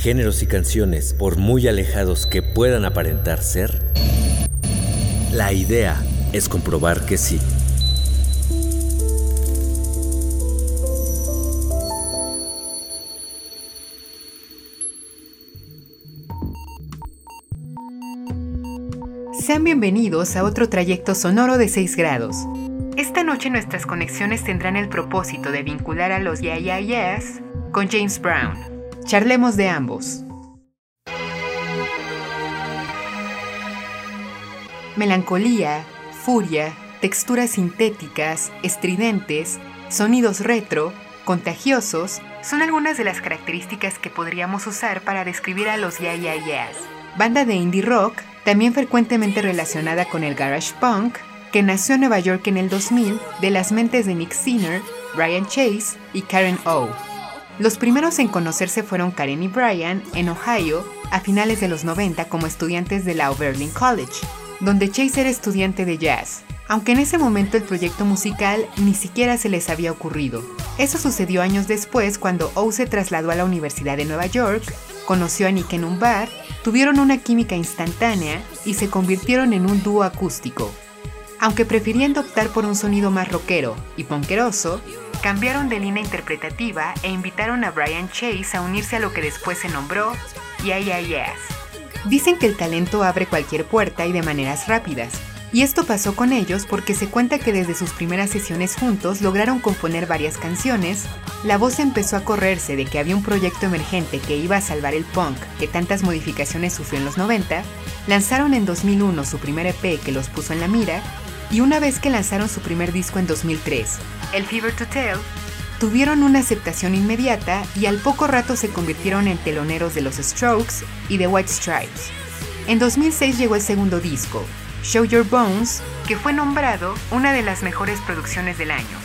géneros y canciones por muy alejados que puedan aparentar ser? La idea es comprobar que sí. Sean bienvenidos a otro trayecto sonoro de 6 grados. Esta noche nuestras conexiones tendrán el propósito de vincular a los Yeah Yeah Yeahs con James Brown. Charlemos de ambos. Melancolía, furia, texturas sintéticas, estridentes, sonidos retro, contagiosos, son algunas de las características que podríamos usar para describir a los Yeah Yeah Yeahs. Banda de indie rock, también frecuentemente relacionada con el garage punk, que nació en Nueva York en el 2000 de las mentes de Nick Sinner, Brian Chase y Karen O. Los primeros en conocerse fueron Karen y Brian en Ohio a finales de los 90 como estudiantes de la Oberlin College, donde Chase era estudiante de jazz, aunque en ese momento el proyecto musical ni siquiera se les había ocurrido. Eso sucedió años después cuando O se trasladó a la Universidad de Nueva York, conoció a Nick en un bar, tuvieron una química instantánea y se convirtieron en un dúo acústico. Aunque prefiriendo optar por un sonido más rockero y ponqueroso, cambiaron de línea interpretativa e invitaron a Brian Chase a unirse a lo que después se nombró Yeah Yeah Yeahs. Dicen que el talento abre cualquier puerta y de maneras rápidas, y esto pasó con ellos porque se cuenta que desde sus primeras sesiones juntos lograron componer varias canciones, la voz empezó a correrse de que había un proyecto emergente que iba a salvar el punk que tantas modificaciones sufrió en los 90, lanzaron en 2001 su primer EP que los puso en la mira, y una vez que lanzaron su primer disco en 2003, El Fever to Tell, tuvieron una aceptación inmediata y al poco rato se convirtieron en teloneros de los Strokes y de White Stripes. En 2006 llegó el segundo disco, Show Your Bones, que fue nombrado una de las mejores producciones del año.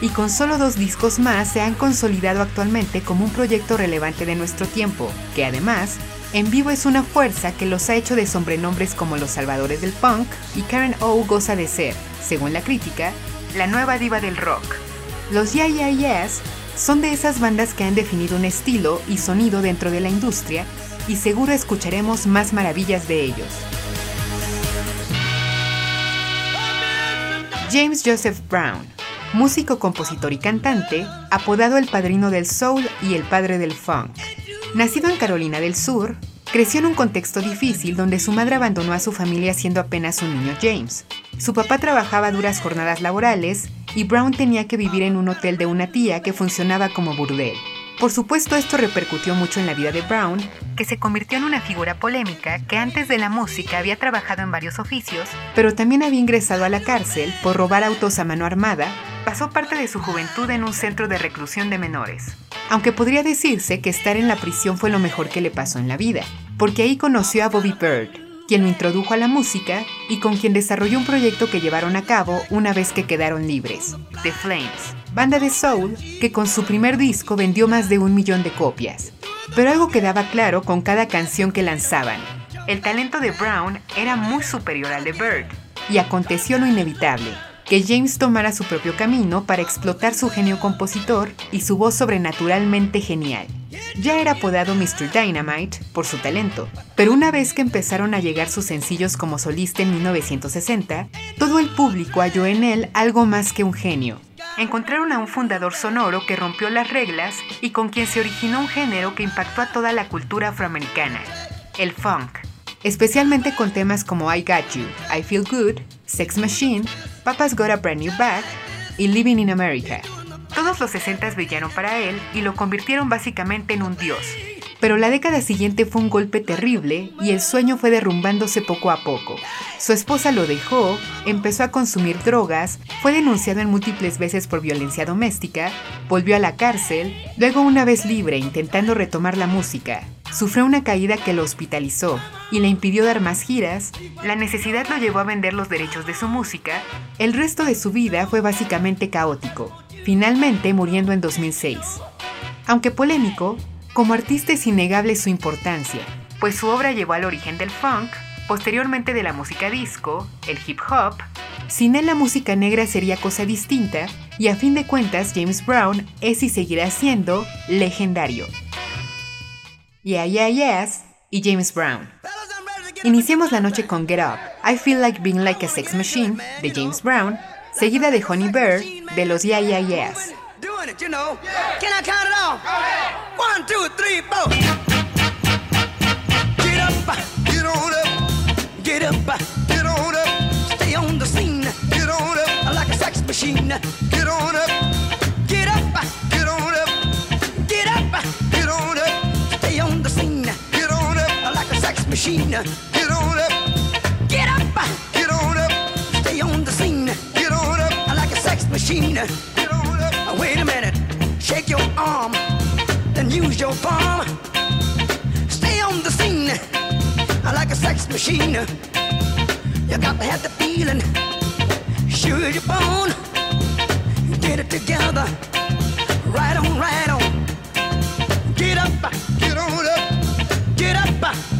Y con solo dos discos más se han consolidado actualmente como un proyecto relevante de nuestro tiempo, que además, en vivo es una fuerza que los ha hecho de sobrenombres como los salvadores del punk y Karen O goza de ser, según la crítica, la nueva diva del rock. Los Yeah Yeah Yeahs son de esas bandas que han definido un estilo y sonido dentro de la industria y seguro escucharemos más maravillas de ellos. James Joseph Brown, músico, compositor y cantante, apodado el padrino del soul y el padre del funk. Nacido en Carolina del Sur, creció en un contexto difícil donde su madre abandonó a su familia siendo apenas un niño James. Su papá trabajaba duras jornadas laborales y Brown tenía que vivir en un hotel de una tía que funcionaba como burdel. Por supuesto esto repercutió mucho en la vida de Brown, que se convirtió en una figura polémica que antes de la música había trabajado en varios oficios, pero también había ingresado a la cárcel por robar autos a mano armada, pasó parte de su juventud en un centro de reclusión de menores. Aunque podría decirse que estar en la prisión fue lo mejor que le pasó en la vida, porque ahí conoció a Bobby Bird, quien lo introdujo a la música y con quien desarrolló un proyecto que llevaron a cabo una vez que quedaron libres, The Flames, banda de soul que con su primer disco vendió más de un millón de copias. Pero algo quedaba claro con cada canción que lanzaban. El talento de Brown era muy superior al de Bird, y aconteció lo inevitable, que James tomara su propio camino para explotar su genio compositor y su voz sobrenaturalmente genial. Ya era apodado Mr. Dynamite por su talento, pero una vez que empezaron a llegar sus sencillos como solista en 1960, todo el público halló en él algo más que un genio. Encontraron a un fundador sonoro que rompió las reglas y con quien se originó un género que impactó a toda la cultura afroamericana, el funk, especialmente con temas como I Got You, I Feel Good, Sex Machine, Papa's Got a Brand New Bag y Living in America. Todos los 60 brillaron para él y lo convirtieron básicamente en un dios. Pero la década siguiente fue un golpe terrible y el sueño fue derrumbándose poco a poco. Su esposa lo dejó, empezó a consumir drogas, fue denunciado en múltiples veces por violencia doméstica, volvió a la cárcel, luego una vez libre intentando retomar la música, sufrió una caída que lo hospitalizó y le impidió dar más giras, la necesidad lo llevó a vender los derechos de su música, el resto de su vida fue básicamente caótico, finalmente muriendo en 2006. Aunque polémico, como artista es innegable su importancia, pues su obra llevó al origen del funk, posteriormente de la música disco, el hip hop. Sin él la música negra sería cosa distinta y a fin de cuentas James Brown es y seguirá siendo legendario. Yeah, yeah, yes y James Brown. Iniciemos la noche con Get Up, I Feel Like Being Like a Sex Machine de James Brown, seguida de Honey Bear de los Yeah, Yeah, Yes. Get on up. Get on up, machine. Get on up, get up, get on up, stay on the scene. Get on up, I like a sex machine. Get on up, wait a minute, shake your arm, then use your palm. Stay on the scene I like a sex machine. You got to have the feeling, sure your bone. Get it together, right on, right on. Get up, get on up, get up,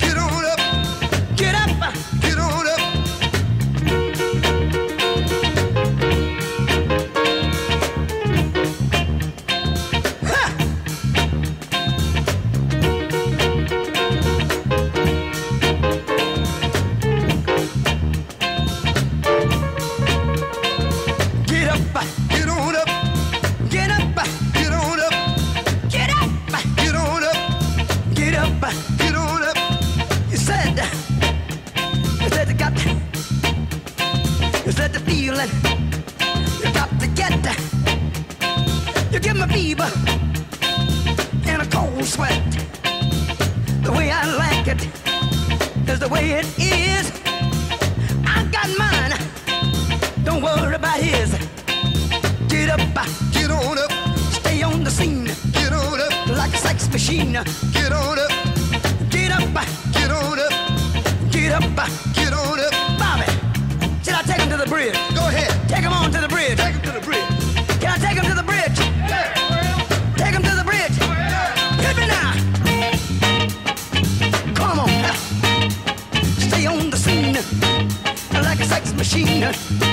machine.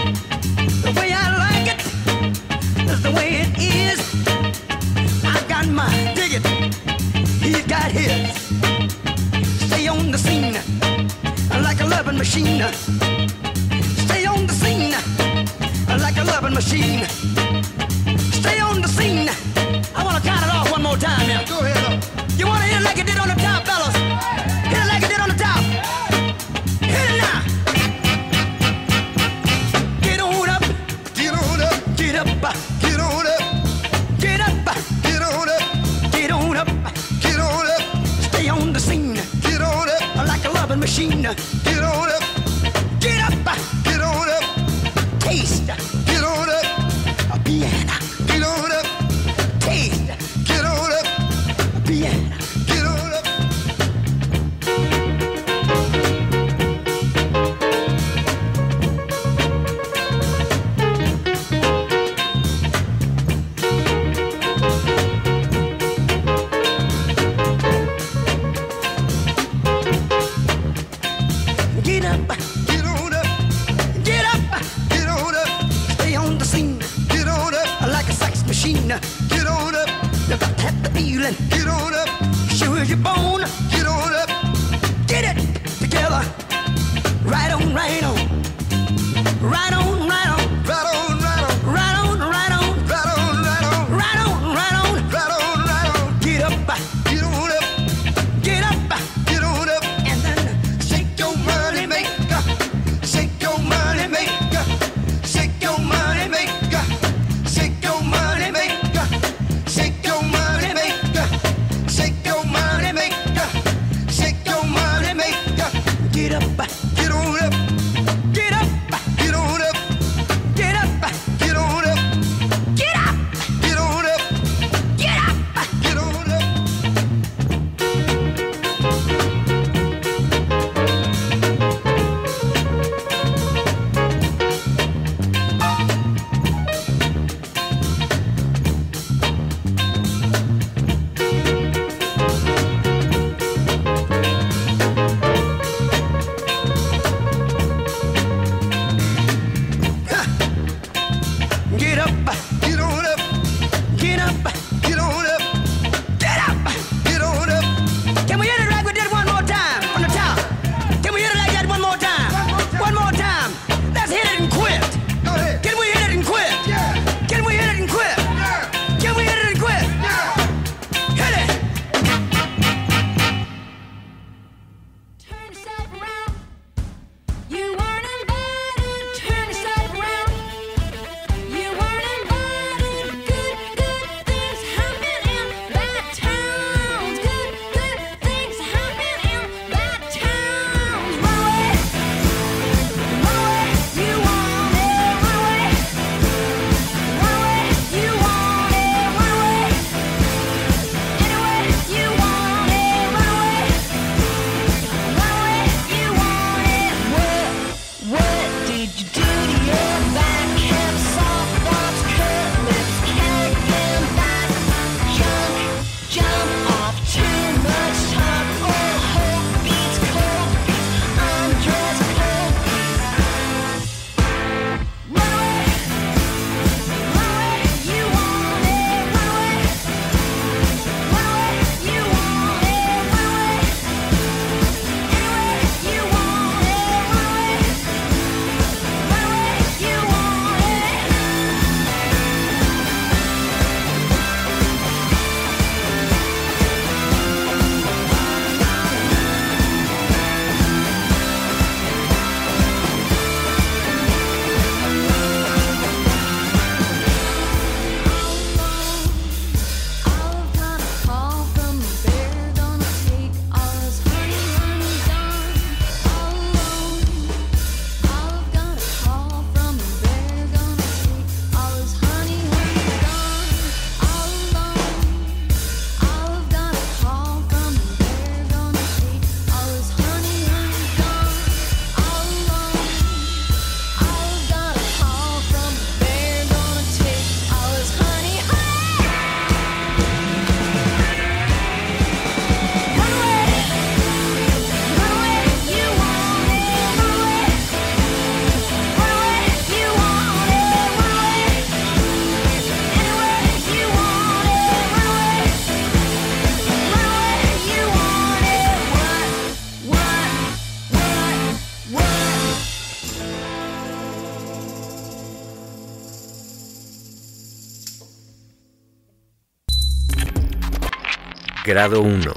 Grado 1.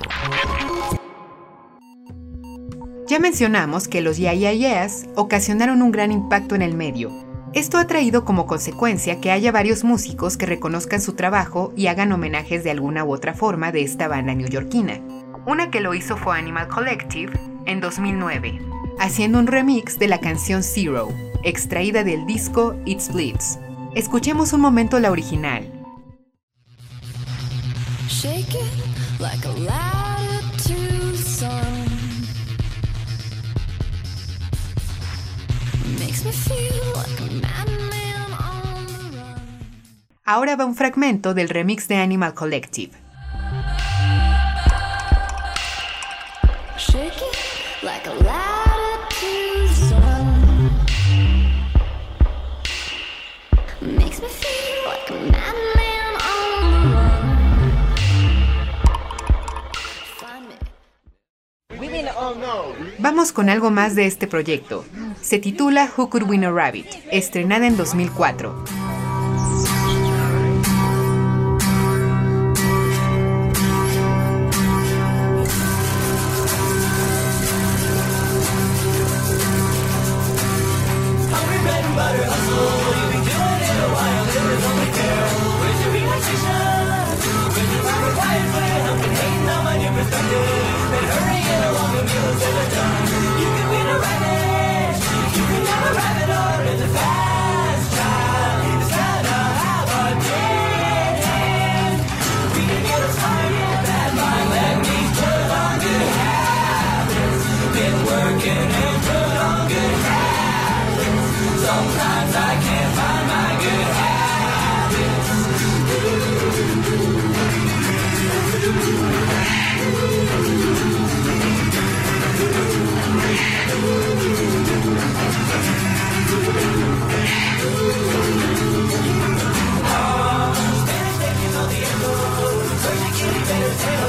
Ya mencionamos que los Yeah Yeah Yeahs ocasionaron un gran impacto en el medio. Esto ha traído como consecuencia que haya varios músicos que reconozcan su trabajo y hagan homenajes de alguna u otra forma de esta banda neoyorquina. Una que lo hizo fue Animal Collective en 2009, haciendo un remix de la canción Zero, extraída del disco It Splits. Escuchemos un momento la original. Shake it Ahora va un fragmento del remix de Animal Collective. Vamos con algo más de este proyecto. Se titula Who Could Win a Rabbit, estrenada en 2004.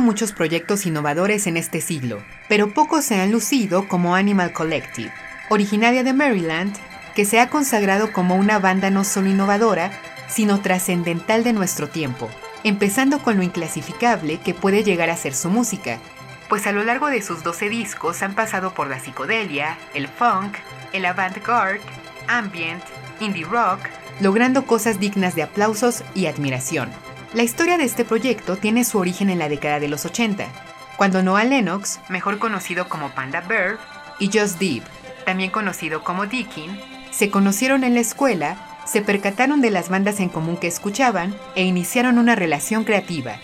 Muchos proyectos innovadores en este siglo, pero pocos se han lucido como Animal Collective, originaria de Maryland, que se ha consagrado como una banda no solo innovadora, sino trascendental de nuestro tiempo, empezando con lo inclasificable que puede llegar a ser su música, pues a lo largo de sus 12 discos han pasado por la psicodelia, el funk, el avant-garde, ambient, indie rock, logrando cosas dignas de aplausos y admiración. La historia de este proyecto tiene su origen en la década de los 80, cuando Noah Lennox, mejor conocido como Panda Bear, y Just Deep, también conocido como Deakin, se conocieron en la escuela, se percataron de las bandas en común que escuchaban e iniciaron una relación creativa,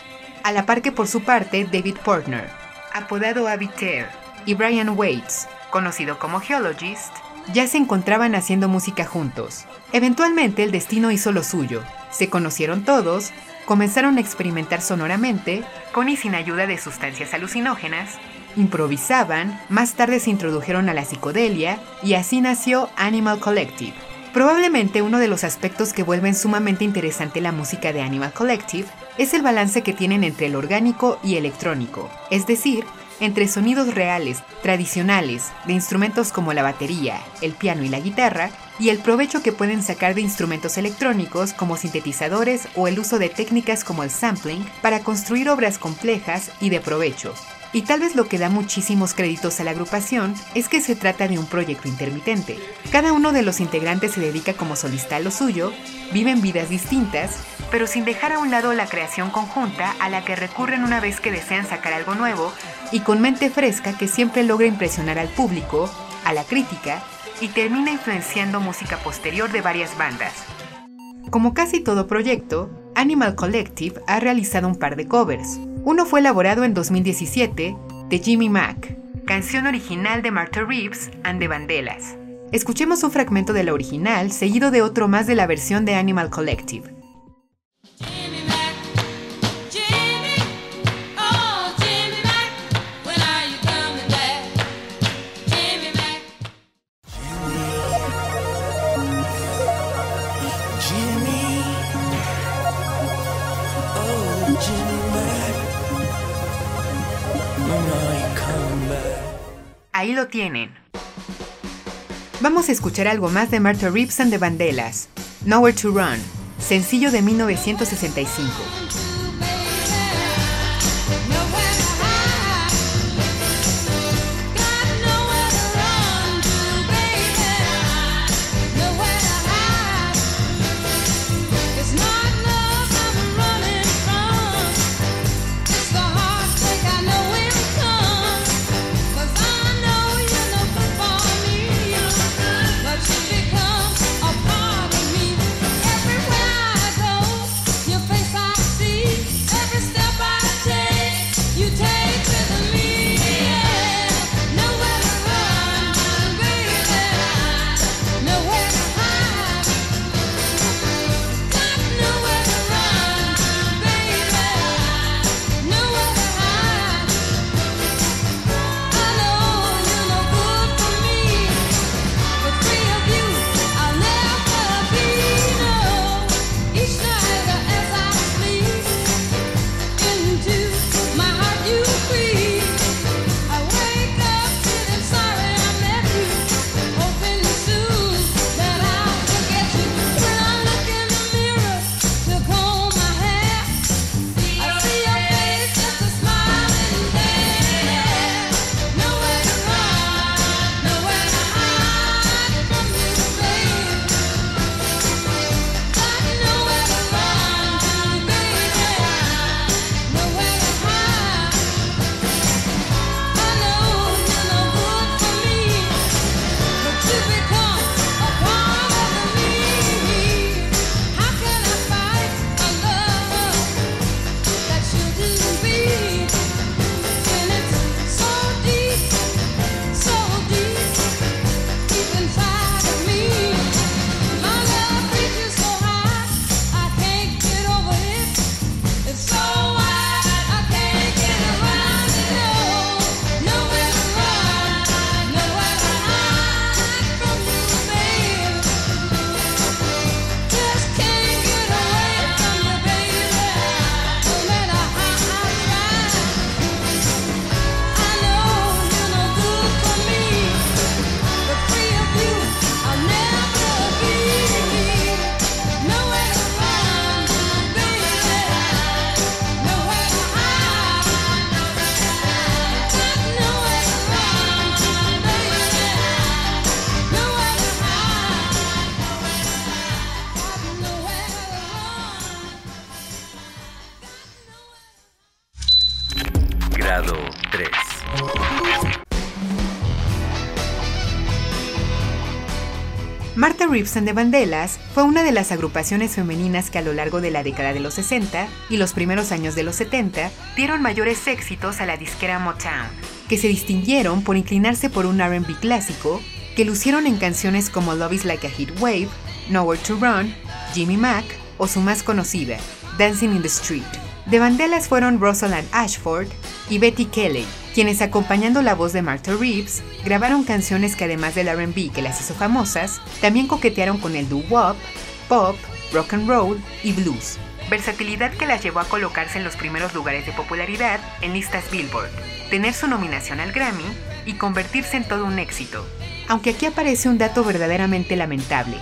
a la par que por su parte David Portner, apodado Abiter, y Brian Waits, conocido como Geologist, ya se encontraban haciendo música juntos. Eventualmente el destino hizo lo suyo, se conocieron todos, comenzaron a experimentar sonoramente, con y sin ayuda de sustancias alucinógenas, improvisaban, más tarde se introdujeron a la psicodelia y así nació Animal Collective. Probablemente uno de los aspectos que vuelven sumamente interesante la música de Animal Collective es el balance que tienen entre el orgánico y electrónico, es decir, entre sonidos reales, tradicionales, de instrumentos como la batería, el piano y la guitarra, y el provecho que pueden sacar de instrumentos electrónicos como sintetizadores o el uso de técnicas como el sampling para construir obras complejas y de provecho. Y tal vez lo que da muchísimos créditos a la agrupación es que se trata de un proyecto intermitente. Cada uno de los integrantes se dedica como solista a lo suyo, viven vidas distintas, pero sin dejar a un lado la creación conjunta a la que recurren una vez que desean sacar algo nuevo y con mente fresca que siempre logra impresionar al público, a la crítica y termina influenciando música posterior de varias bandas. Como casi todo proyecto, Animal Collective ha realizado un par de covers. Uno fue elaborado en 2017 de Jimmy Mack, canción original de Martha Reeves and the Vandellas. Escuchemos un fragmento de la original seguido de otro más de la versión de Animal Collective. Tienen. Vamos a escuchar algo más de Martha Reeves and the Vandellas, Nowhere to Run, sencillo de 1965. Reeves and the Vandellas fue una de las agrupaciones femeninas que a lo largo de la década de los 60 y los primeros años de los 70 dieron mayores éxitos a la disquera Motown, que se distinguieron por inclinarse por un RB clásico que lucieron en canciones como Love is Like a Heat Wave, Nowhere to Run, Jimmy Mack o su más conocida, Dancing in the Street. De Vandellas fueron Rosalind Ashford y Betty Kelly, quienes acompañando la voz de Martha Reeves, grabaron canciones que además del RB que las hizo famosas, también coquetearon con el doo-wop, pop, rock and roll y blues. Versatilidad que las llevó a colocarse en los primeros lugares de popularidad en listas Billboard, tener su nominación al Grammy y convertirse en todo un éxito. Aunque aquí aparece un dato verdaderamente lamentable.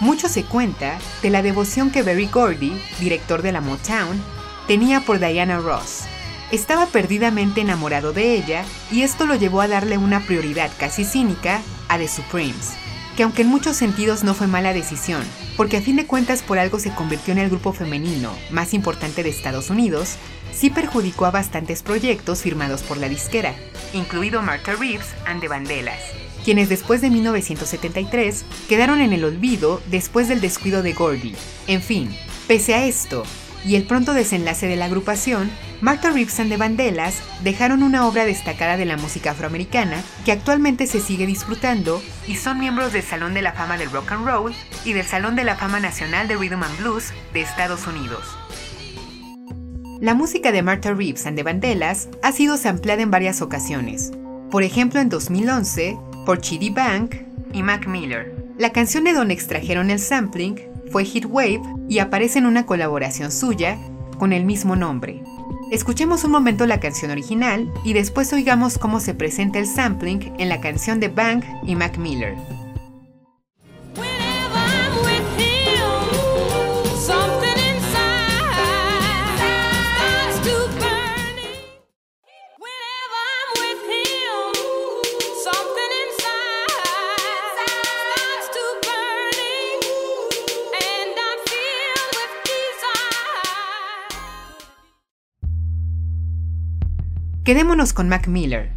Mucho se cuenta de la devoción que Berry Gordy, director de la Motown, tenía por Diana Ross, estaba perdidamente enamorado de ella y esto lo llevó a darle una prioridad casi cínica a The Supremes, que aunque en muchos sentidos no fue mala decisión, porque a fin de cuentas por algo se convirtió en el grupo femenino más importante de Estados Unidos, sí perjudicó a bastantes proyectos firmados por la disquera, incluido Martha Reeves and the Vandellas, quienes después de 1973 quedaron en el olvido después del descuido de Gordy. En fin, pese a esto, y el pronto desenlace de la agrupación, Martha and the Vandellas dejaron una obra destacada de la música afroamericana que actualmente se sigue disfrutando y son miembros del Salón de la Fama del Rock and Roll y del Salón de la Fama Nacional de Rhythm and Blues de Estados Unidos. La música de Martha Reeves and the Vandellas ha sido sampleada en varias ocasiones, por ejemplo en 2011 por Chidi Bank y Mac Miller. La canción de donde extrajeron el sampling fue Hit Wave y aparece en una colaboración suya con el mismo nombre. Escuchemos un momento la canción original y después oigamos cómo se presenta el sampling en la canción de Bank y Mac Miller. Quedémonos con Mac Miller.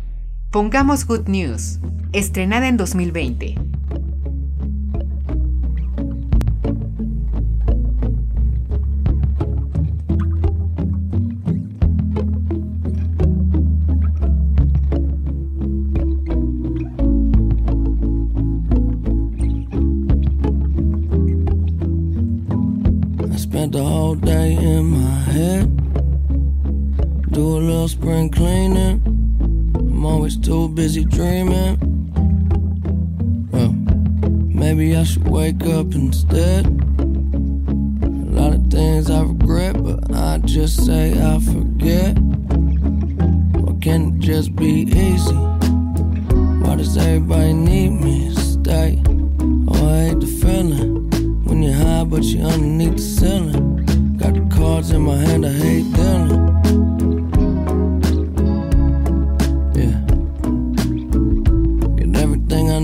Pongamos Good News, estrenada en 2020.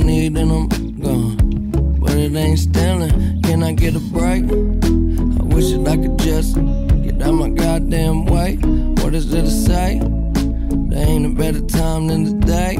Need and I'm gone. But it ain't stealing. Can I get a break? I wish that I could just get out my goddamn way. What is there to say? There ain't a better time than today.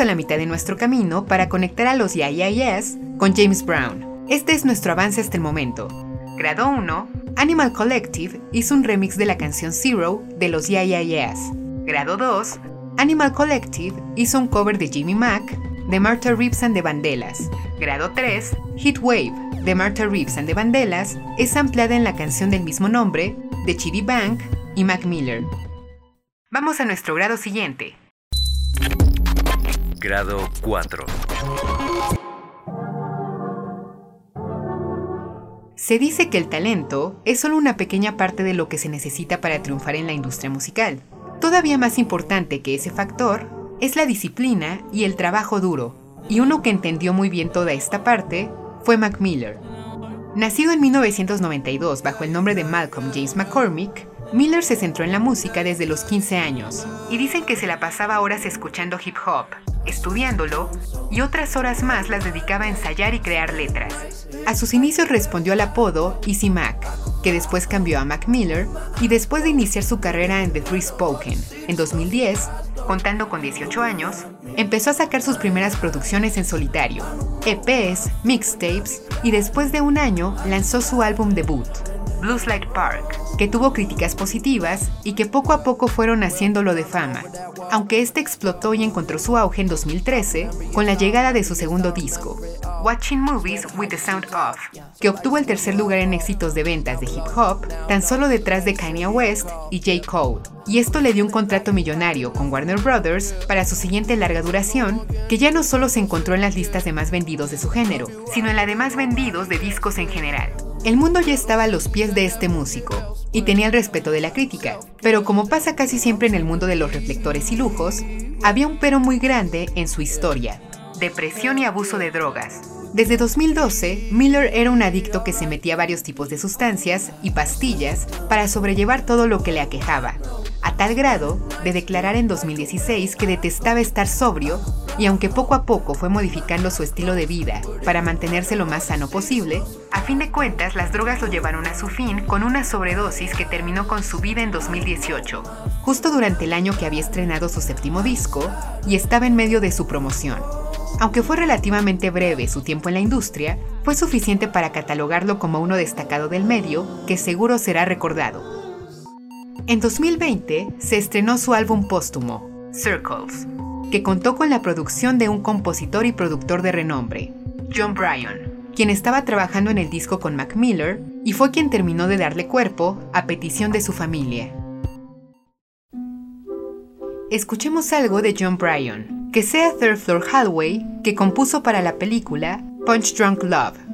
A la mitad de nuestro camino para conectar a los YYS con James Brown. Este es nuestro avance hasta el momento. Grado 1, Animal Collective hizo un remix de la canción Zero de los YYS. Grado 2, Animal Collective hizo un cover de Jimmy Mack de Martha Reeves and the Vandellas. Grado 3, Hit Wave de Martha Reeves and the Vandellas es ampliada en la canción del mismo nombre de Chidi Bank y Mac Miller. Vamos a nuestro grado siguiente. Grado 4. Se dice que el talento es solo una pequeña parte de lo que se necesita para triunfar en la industria musical. Todavía más importante que ese factor es la disciplina y el trabajo duro, y uno que entendió muy bien toda esta parte fue Mac Miller. Nacido en 1992 bajo el nombre de Malcolm James McCormick, Miller se centró en la música desde los 15 años, y dicen que se la pasaba horas escuchando hip hop, estudiándolo, y otras horas más las dedicaba a ensayar y crear letras. A sus inicios respondió al apodo Easy Mac, que después cambió a Mac Miller, y después de iniciar su carrera en The Three Spoken, en 2010, contando con 18 años, empezó a sacar sus primeras producciones en solitario, EPs, mixtapes, y después de un año lanzó su álbum debut, Blues Light Park, que tuvo críticas positivas y que poco a poco fueron haciéndolo de fama, aunque este explotó y encontró su auge en 2013 con la llegada de su segundo disco, Watching Movies with the Sound Off, que obtuvo el tercer lugar en éxitos de ventas de hip hop, tan solo detrás de Kanye West y J. Cole, y esto le dio un contrato millonario con Warner Brothers para su siguiente larga duración, que ya no solo se encontró en las listas de más vendidos de su género, sino en la de más vendidos de discos en general. El mundo ya estaba a los pies de este músico, y tenía el respeto de la crítica, pero como pasa casi siempre en el mundo de los reflectores y lujos, había un pero muy grande en su historia, depresión y abuso de drogas. Desde 2012, Miller era un adicto que se metía varios tipos de sustancias y pastillas para sobrellevar todo lo que le aquejaba, a tal grado de declarar en 2016 que detestaba estar sobrio y aunque poco a poco fue modificando su estilo de vida para mantenerse lo más sano posible, a fin de cuentas las drogas lo llevaron a su fin con una sobredosis que terminó con su vida en 2018, justo durante el año que había estrenado su séptimo disco y estaba en medio de su promoción. Aunque fue relativamente breve su tiempo en la industria, fue suficiente para catalogarlo como uno destacado del medio que seguro será recordado. En 2020 se estrenó su álbum póstumo, Circles, que contó con la producción de un compositor y productor de renombre, John Bryan, quien estaba trabajando en el disco con Mac Miller y fue quien terminó de darle cuerpo a petición de su familia. Escuchemos algo de John Bryan, que sea Third Floor Hallway, que compuso para la película Punch Drunk Love.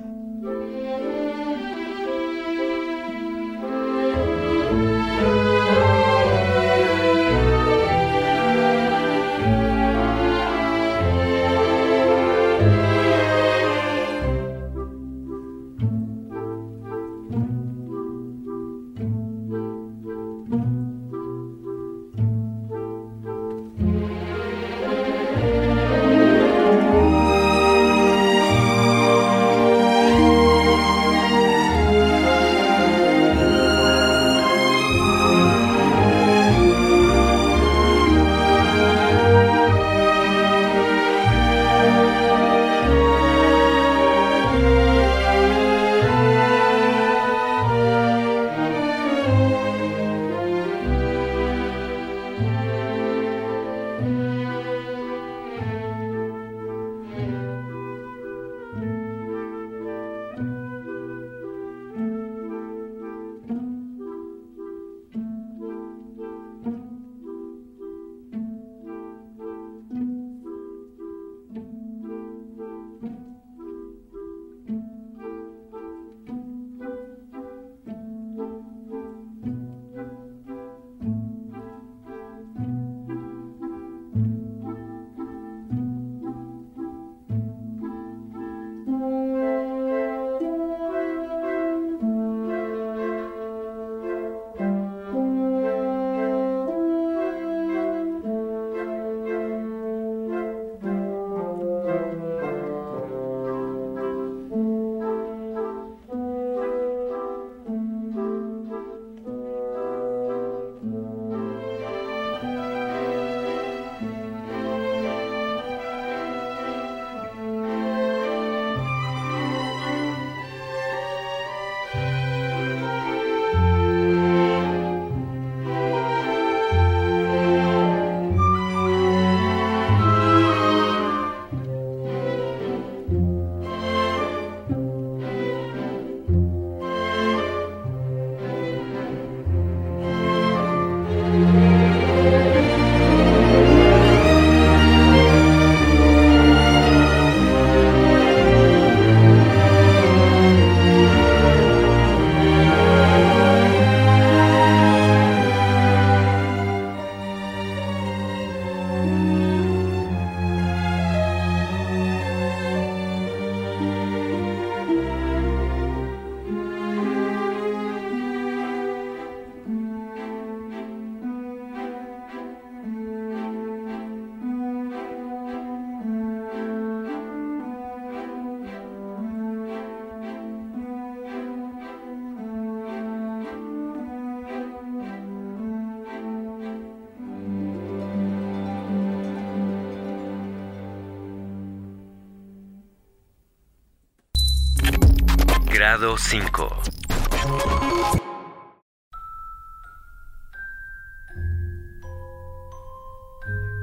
Grado 5.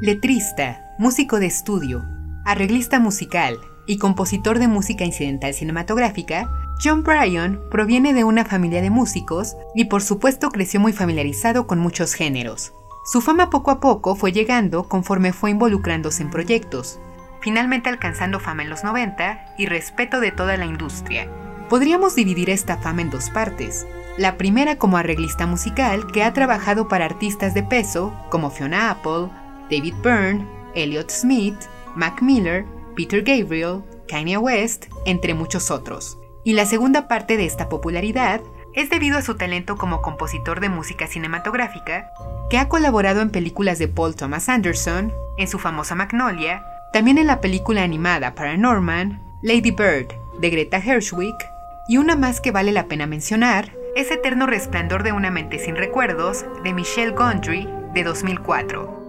Letrista, músico de estudio, arreglista musical y compositor de música incidental cinematográfica, John Bryan proviene de una familia de músicos y por supuesto creció muy familiarizado con muchos géneros. Su fama poco a poco fue llegando conforme fue involucrándose en proyectos, finalmente alcanzando fama en los 90 y respeto de toda la industria. Podríamos dividir esta fama en dos partes. La primera como arreglista musical que ha trabajado para artistas de peso como Fiona Apple, David Byrne, Elliott Smith, Mac Miller, Peter Gabriel, Kanye West, entre muchos otros. Y la segunda parte de esta popularidad es debido a su talento como compositor de música cinematográfica, que ha colaborado en películas de Paul Thomas Anderson, en su famosa Magnolia, también en la película animada Paranorman, Lady Bird, de Greta Gershwig, y una más que vale la pena mencionar, es Eterno Resplandor de una mente sin recuerdos, de Michelle Gondry, de 2004.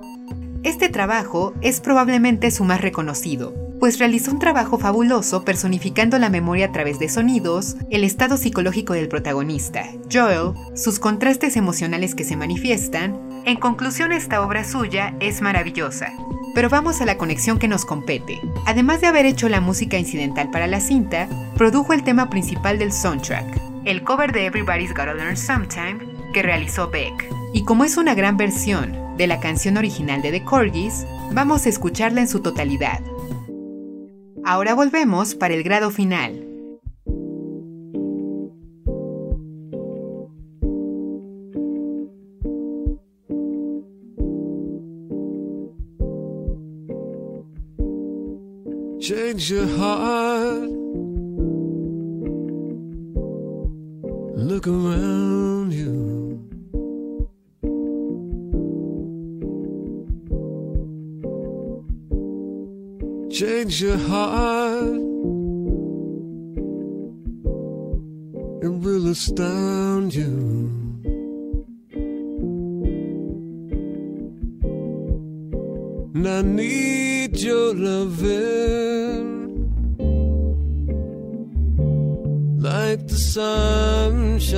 Este trabajo es probablemente su más reconocido, pues realizó un trabajo fabuloso personificando la memoria a través de sonidos, el estado psicológico del protagonista, Joel, sus contrastes emocionales que se manifiestan. En conclusión, esta obra suya es maravillosa. Pero vamos a la conexión que nos compete. Además de haber hecho la música incidental para la cinta, produjo el tema principal del soundtrack, el cover de Everybody's Gotta Learn Sometime, que realizó Beck. Y como es una gran versión de la canción original de The Corgis, vamos a escucharla en su totalidad. Ahora volvemos para el grado final. Change your heart. Look around you. Change your heart. It will astound you. And I need your loving like the sunshine.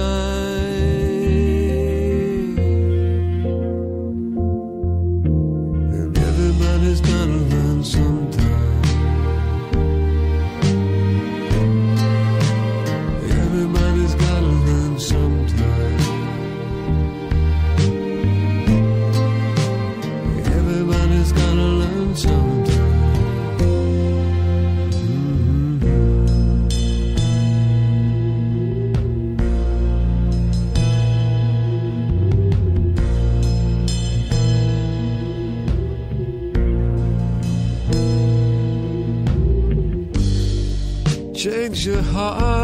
Mm-hmm. your heart.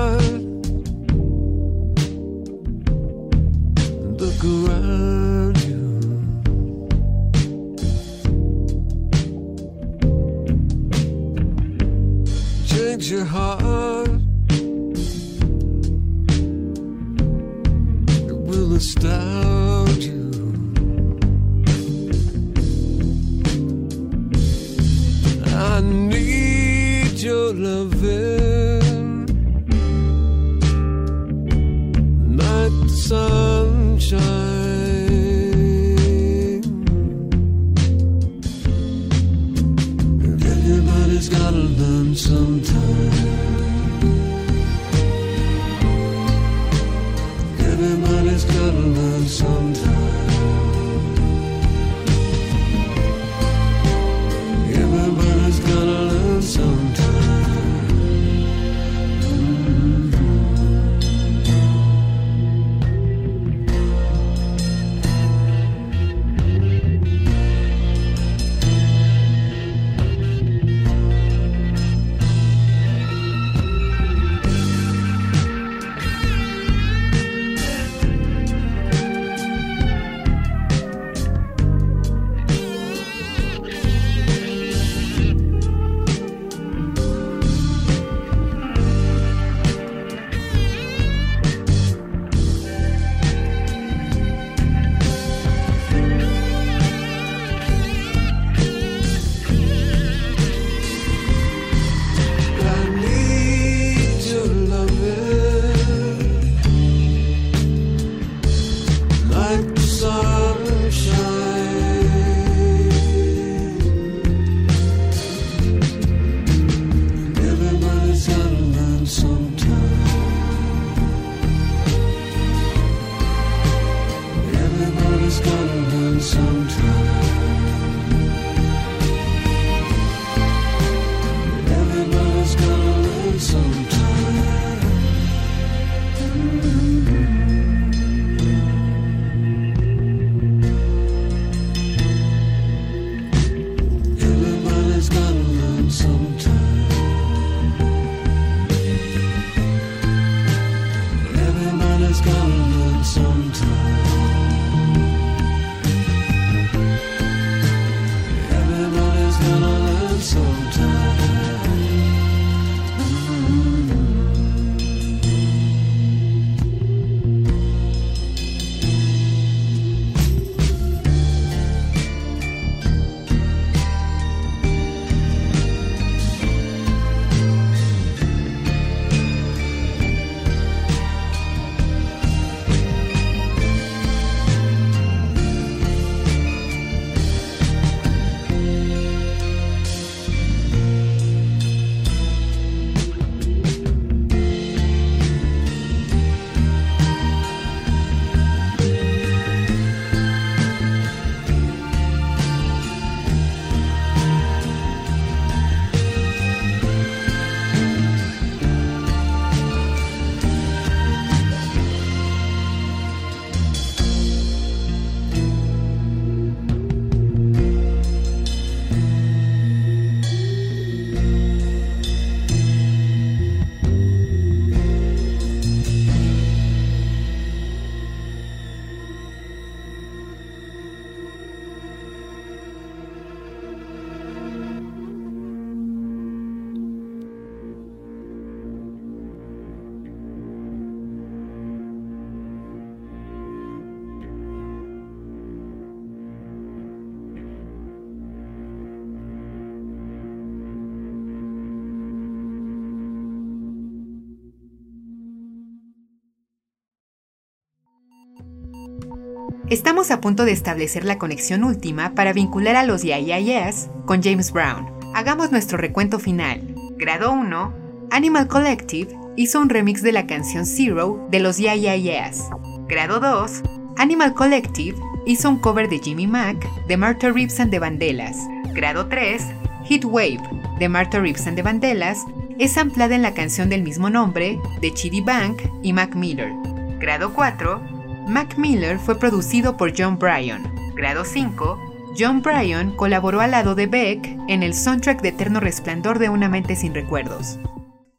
Estamos a punto de establecer la conexión última para vincular a los YYS con James Brown. Hagamos nuestro recuento final. Grado 1, Animal Collective hizo un remix de la canción Zero de los YYS. Grado 2, Animal Collective hizo un cover de Jimmy Mack de Martha Reeves and the Vandellas. Grado 3, Heat Wave de Martha Reeves and the Vandellas es ampliada en la canción del mismo nombre de Chitty Bank y Mac Miller. Grado 4, Mac Miller fue producido por John Bryan. Grado 5, John Bryan colaboró al lado de Beck en el soundtrack de Eterno Resplandor de una mente sin recuerdos.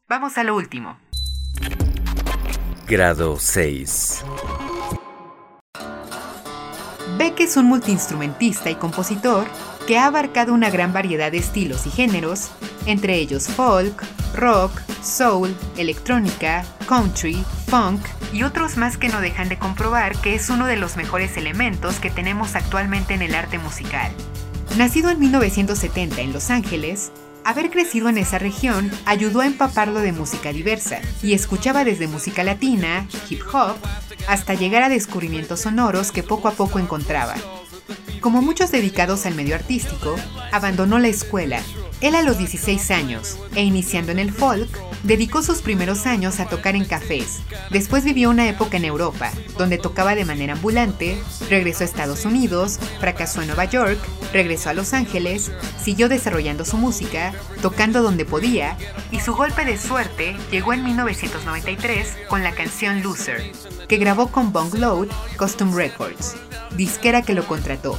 Vamos a lo último. Grado 6. Beck es un multiinstrumentista y compositor que ha abarcado una gran variedad de estilos y géneros, entre ellos folk, rock, soul, electrónica, country, funk y otros más que no dejan de comprobar que es uno de los mejores elementos que tenemos actualmente en el arte musical. Nacido en 1970 en Los Ángeles, haber crecido en esa región ayudó a empaparlo de música diversa y escuchaba desde música latina, hip hop, hasta llegar a descubrimientos sonoros que poco a poco encontraba. Como muchos dedicados al medio artístico, abandonó la escuela, él a los 16 años, e iniciando en el folk, dedicó sus primeros años a tocar en cafés. Después vivió una época en Europa, donde tocaba de manera ambulante, regresó a Estados Unidos, fracasó en Nueva York, regresó a Los Ángeles, siguió desarrollando su música, tocando donde podía, y su golpe de suerte llegó en 1993 con la canción Loser, que grabó con Bong Load Custom Records, disquera que lo contrató.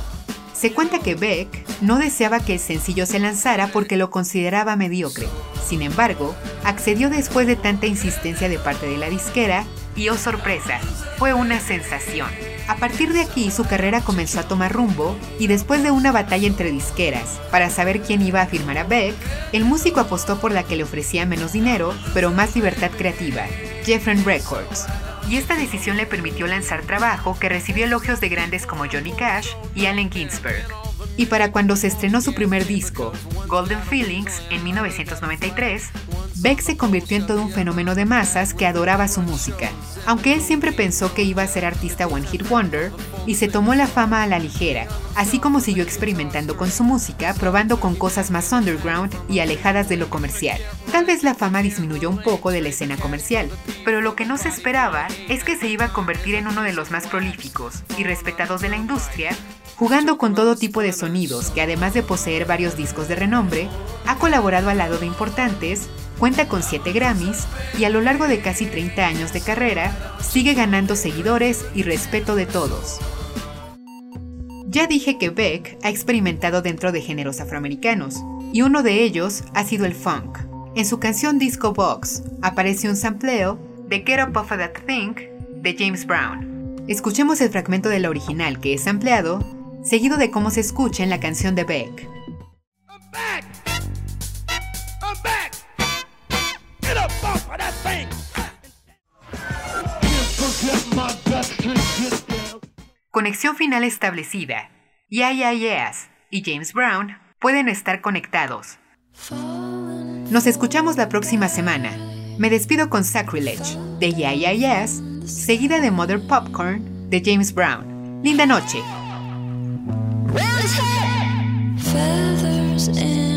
Se cuenta que Beck no deseaba que el sencillo se lanzara porque lo consideraba mediocre. Sin embargo, accedió después de tanta insistencia de parte de la disquera y, oh sorpresa, fue una sensación. A partir de aquí su carrera comenzó a tomar rumbo y después de una batalla entre disqueras para saber quién iba a firmar a Beck, el músico apostó por la que le ofrecía menos dinero pero más libertad creativa, Jeffren Records y esta decisión le permitió lanzar trabajo que recibió elogios de grandes como Johnny Cash y Allen Ginsberg. Y para cuando se estrenó su primer disco, Golden Feelings, en 1993, Beck se convirtió en todo un fenómeno de masas que adoraba su música, aunque él siempre pensó que iba a ser artista One Hit Wonder y se tomó la fama a la ligera, así como siguió experimentando con su música, probando con cosas más underground y alejadas de lo comercial. Tal vez la fama disminuyó un poco de la escena comercial, pero lo que no se esperaba es que se iba a convertir en uno de los más prolíficos y respetados de la industria, jugando con todo tipo de sonidos que además de poseer varios discos de renombre, ha colaborado al lado de importantes, cuenta con 7 Grammys y a lo largo de casi 30 años de carrera sigue ganando seguidores y respeto de todos. Ya dije que Beck ha experimentado dentro de géneros afroamericanos, y uno de ellos ha sido el funk. En su canción Disco Box aparece un sampleo de Get Up Off of That Thing de James Brown. Escuchemos el fragmento de la original que es ampliado, seguido de cómo se escucha en la canción de Beck. Conexión final establecida. Yeah, yeah, yes y James Brown pueden estar conectados. Nos escuchamos la próxima semana. Me despido con Sacrilege de Yeah, yeah Yes, seguida de Mother Popcorn de James Brown. Linda noche. Feathers in